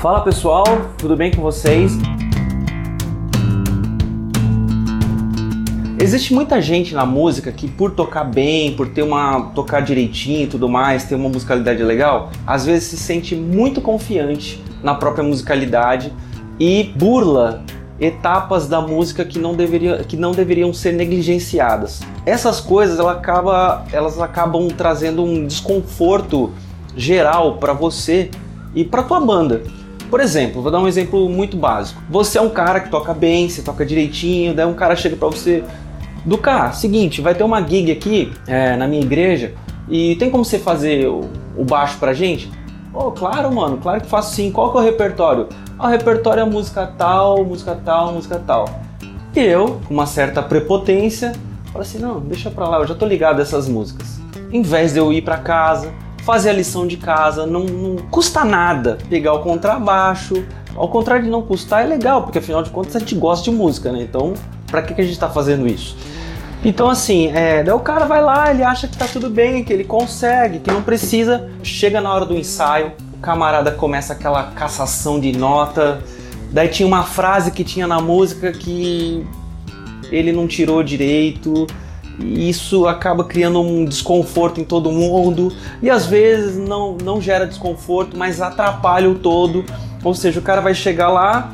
Fala pessoal, tudo bem com vocês? Existe muita gente na música que por tocar bem, por ter uma tocar direitinho e tudo mais, ter uma musicalidade legal, às vezes se sente muito confiante na própria musicalidade e burla etapas da música que não, deveria, que não deveriam ser negligenciadas. Essas coisas ela acaba, elas acabam trazendo um desconforto geral para você e para tua banda. Por exemplo, vou dar um exemplo muito básico. Você é um cara que toca bem, você toca direitinho, daí um cara chega para você, do cara, seguinte, vai ter uma gig aqui é, na minha igreja e tem como você fazer o, o baixo pra gente? Oh, claro, mano, claro que faço sim. Qual que é o repertório? Ah, o repertório é música tal, música tal, música tal. E eu, com uma certa prepotência, falo assim: não, deixa pra lá, eu já tô ligado a essas músicas. Em vez de eu ir para casa, fazer a lição de casa, não, não custa nada pegar o contrabaixo. Ao contrário de não custar, é legal, porque afinal de contas a gente gosta de música, né? Então, pra que, que a gente tá fazendo isso? Então, assim, é, daí o cara vai lá, ele acha que tá tudo bem, que ele consegue, que não precisa. Chega na hora do ensaio, o camarada começa aquela cassação de nota. Daí tinha uma frase que tinha na música que ele não tirou direito. E isso acaba criando um desconforto em todo mundo. E às vezes não, não gera desconforto, mas atrapalha o todo. Ou seja, o cara vai chegar lá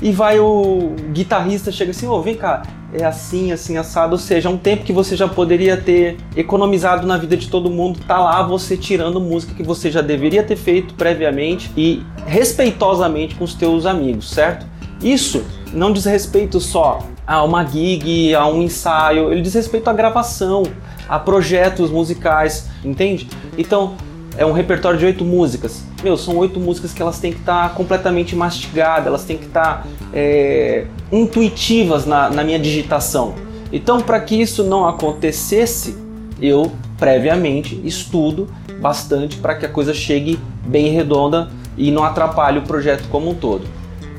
e vai o guitarrista chega assim, ô, oh, vem cá, é assim, assim, assado, ou seja, um tempo que você já poderia ter economizado na vida de todo mundo, tá lá você tirando música que você já deveria ter feito previamente e respeitosamente com os teus amigos, certo? Isso não diz respeito só a uma gig, a um ensaio, ele diz respeito à gravação, a projetos musicais, entende? Então, é um repertório de oito músicas. Meu, são oito músicas que elas têm que estar tá completamente mastigadas, elas têm que estar tá, é, intuitivas na, na minha digitação. Então, para que isso não acontecesse, eu previamente estudo bastante para que a coisa chegue bem redonda e não atrapalhe o projeto como um todo.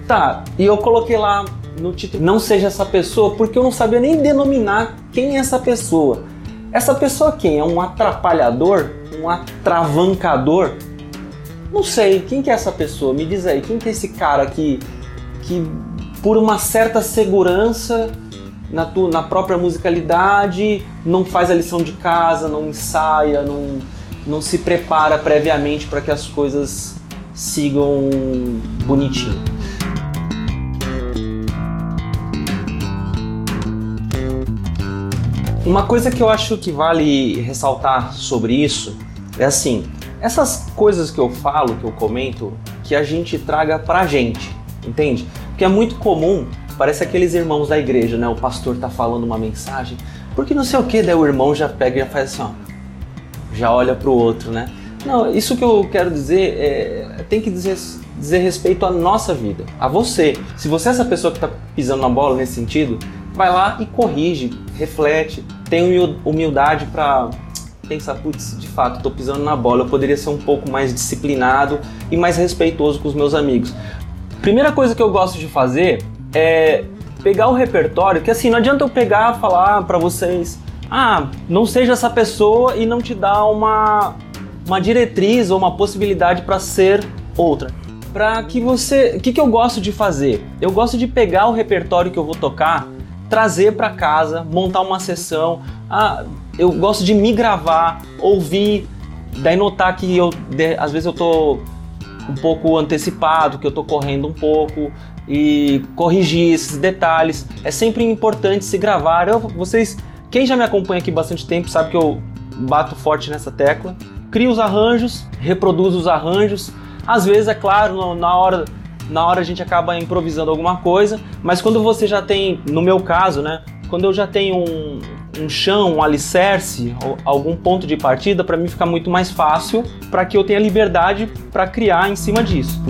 Tá, e eu coloquei lá no título Não Seja Essa Pessoa porque eu não sabia nem denominar quem é essa pessoa. Essa pessoa quem? É um atrapalhador? Um atravancador? Não sei, quem que é essa pessoa? Me diz aí, quem que é esse cara que, que por uma certa segurança na, tu, na própria musicalidade, não faz a lição de casa, não ensaia, não, não se prepara previamente para que as coisas sigam bonitinho. Uma coisa que eu acho que vale ressaltar sobre isso é assim: essas coisas que eu falo, que eu comento, que a gente traga pra gente, entende? Porque é muito comum, parece aqueles irmãos da igreja, né? O pastor tá falando uma mensagem, porque não sei o que, daí o irmão já pega e já faz assim, ó, já olha pro outro, né? Não, isso que eu quero dizer é, tem que dizer, dizer respeito à nossa vida, a você. Se você é essa pessoa que tá pisando na bola nesse sentido, vai lá e corrige, reflete, tem humildade para pensar, putz, de fato, estou pisando na bola, eu poderia ser um pouco mais disciplinado e mais respeitoso com os meus amigos. Primeira coisa que eu gosto de fazer é pegar o repertório, que assim, não adianta eu pegar e falar para vocês, ah, não seja essa pessoa e não te dar uma, uma diretriz ou uma possibilidade para ser outra. Para que você, o que, que eu gosto de fazer? Eu gosto de pegar o repertório que eu vou tocar trazer para casa, montar uma sessão. Ah, eu gosto de me gravar, ouvir, daí notar que eu, às vezes eu tô um pouco antecipado, que eu tô correndo um pouco e corrigir esses detalhes. É sempre importante se gravar. Eu, vocês, quem já me acompanha aqui bastante tempo sabe que eu bato forte nessa tecla. Crio os arranjos, reproduzo os arranjos. Às vezes, é claro, na hora na hora a gente acaba improvisando alguma coisa, mas quando você já tem, no meu caso, né, quando eu já tenho um, um chão, um alicerce, algum ponto de partida, para mim fica muito mais fácil para que eu tenha liberdade para criar em cima disso.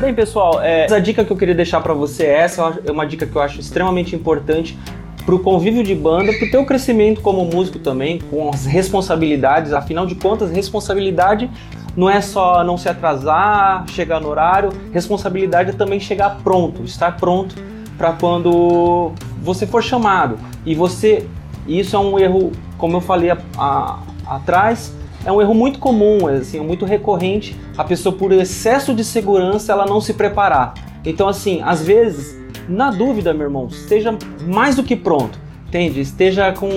Bem, pessoal, é, a dica que eu queria deixar para você é essa, é uma dica que eu acho extremamente importante para o convívio de banda, para o teu crescimento como músico também, com as responsabilidades, afinal de contas, responsabilidade não é só não se atrasar, chegar no horário, responsabilidade é também chegar pronto, estar pronto para quando você for chamado. E você, isso é um erro, como eu falei a, a, atrás, é um erro muito comum, assim, é muito recorrente a pessoa por excesso de segurança ela não se preparar. Então assim, às vezes, na dúvida, meu irmão, esteja mais do que pronto, entende? Esteja com,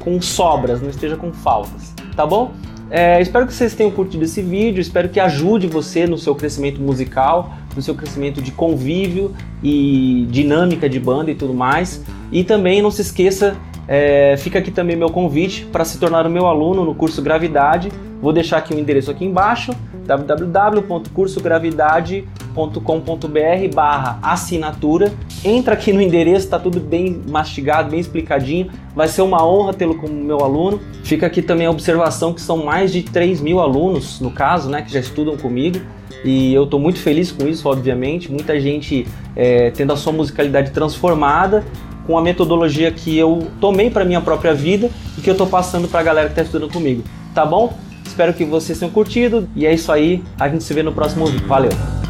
com sobras, não esteja com faltas, tá bom? É, espero que vocês tenham curtido esse vídeo, espero que ajude você no seu crescimento musical, no seu crescimento de convívio e dinâmica de banda e tudo mais. E também não se esqueça, é, fica aqui também meu convite para se tornar o meu aluno no curso Gravidade. Vou deixar aqui o endereço aqui embaixo, www.cursogravidade.com.br barra assinatura. Entra aqui no endereço, está tudo bem mastigado, bem explicadinho. Vai ser uma honra tê-lo como meu aluno. Fica aqui também a observação que são mais de 3 mil alunos, no caso, né, que já estudam comigo. E eu estou muito feliz com isso, obviamente. Muita gente é, tendo a sua musicalidade transformada com a metodologia que eu tomei para minha própria vida e que eu estou passando para a galera que está estudando comigo. Tá bom? Espero que vocês tenham curtido e é isso aí. A gente se vê no próximo vídeo. Valeu!